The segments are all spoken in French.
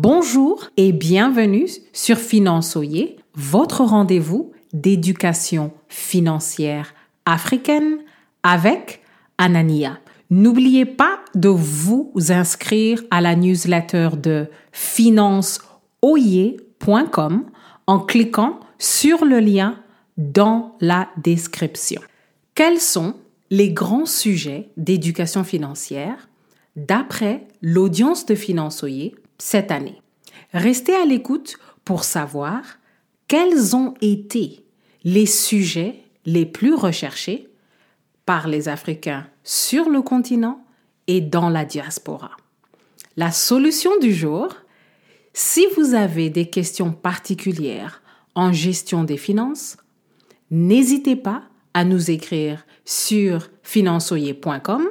Bonjour et bienvenue sur Finançoyer, votre rendez-vous d'éducation financière africaine avec Anania. N'oubliez pas de vous inscrire à la newsletter de financeoyer.com en cliquant sur le lien dans la description. Quels sont les grands sujets d'éducation financière? D'après l'audience de Finançoyer cette année? Restez à l'écoute pour savoir quels ont été les sujets les plus recherchés par les Africains sur le continent et dans la diaspora. La solution du jour, si vous avez des questions particulières en gestion des finances, n'hésitez pas à nous écrire sur finançoyer.com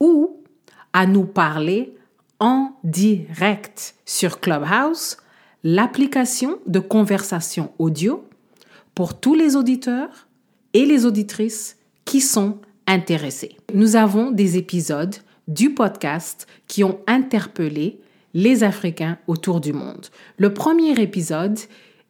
ou à nous parler en direct sur Clubhouse, l'application de conversation audio pour tous les auditeurs et les auditrices qui sont intéressés. Nous avons des épisodes du podcast qui ont interpellé les Africains autour du monde. Le premier épisode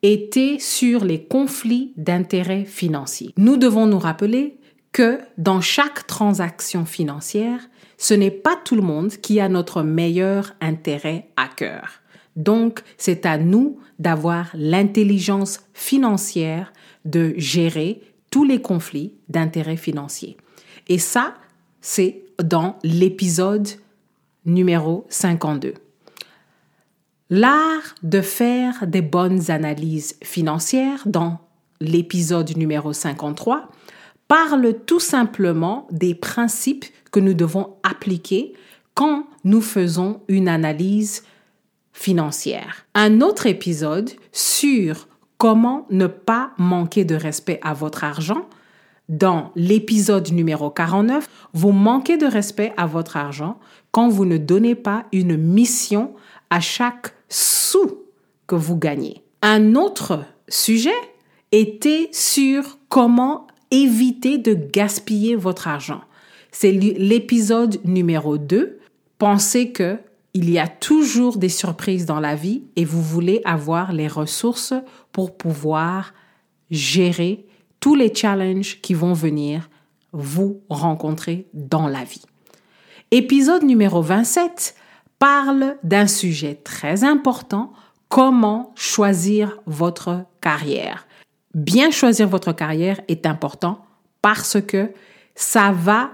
était sur les conflits d'intérêts financiers. Nous devons nous rappeler que dans chaque transaction financière, ce n'est pas tout le monde qui a notre meilleur intérêt à cœur. Donc, c'est à nous d'avoir l'intelligence financière de gérer tous les conflits d'intérêts financiers. Et ça, c'est dans l'épisode numéro 52. L'art de faire des bonnes analyses financières dans l'épisode numéro 53 parle tout simplement des principes que nous devons appliquer quand nous faisons une analyse financière. Un autre épisode sur comment ne pas manquer de respect à votre argent. Dans l'épisode numéro 49, vous manquez de respect à votre argent quand vous ne donnez pas une mission à chaque sou que vous gagnez. Un autre sujet était sur comment éviter de gaspiller votre argent. C'est l'épisode numéro 2. Pensez que il y a toujours des surprises dans la vie et vous voulez avoir les ressources pour pouvoir gérer tous les challenges qui vont venir vous rencontrer dans la vie. Épisode numéro 27 parle d'un sujet très important, comment choisir votre carrière? Bien choisir votre carrière est important parce que ça va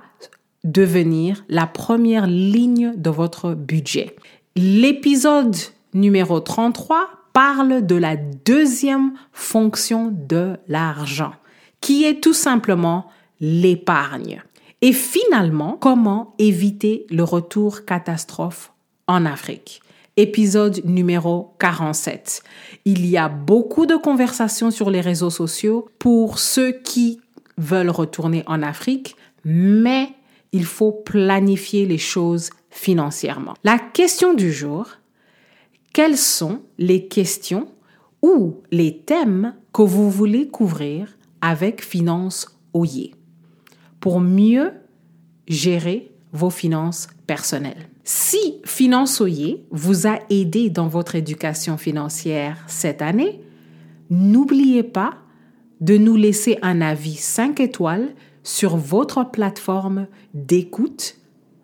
devenir la première ligne de votre budget. L'épisode numéro 33 parle de la deuxième fonction de l'argent, qui est tout simplement l'épargne. Et finalement, comment éviter le retour catastrophe en Afrique? Épisode numéro 47. Il y a beaucoup de conversations sur les réseaux sociaux pour ceux qui veulent retourner en Afrique, mais il faut planifier les choses financièrement. La question du jour, quelles sont les questions ou les thèmes que vous voulez couvrir avec Finance Oyer? Pour mieux gérer vos finances personnelles. Si Finance Oyer vous a aidé dans votre éducation financière cette année, n'oubliez pas de nous laisser un avis 5 étoiles sur votre plateforme d'écoute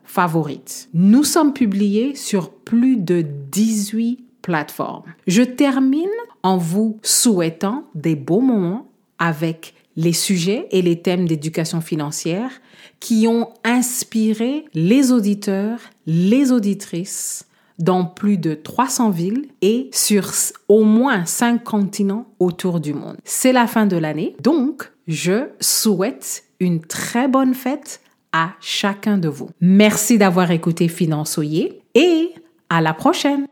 favorite. Nous sommes publiés sur plus de 18 plateformes. Je termine en vous souhaitant des beaux moments avec les sujets et les thèmes d'éducation financière qui ont inspiré les auditeurs, les auditrices dans plus de 300 villes et sur au moins 5 continents autour du monde. C'est la fin de l'année, donc je souhaite une très bonne fête à chacun de vous. Merci d'avoir écouté Finançoyer et à la prochaine.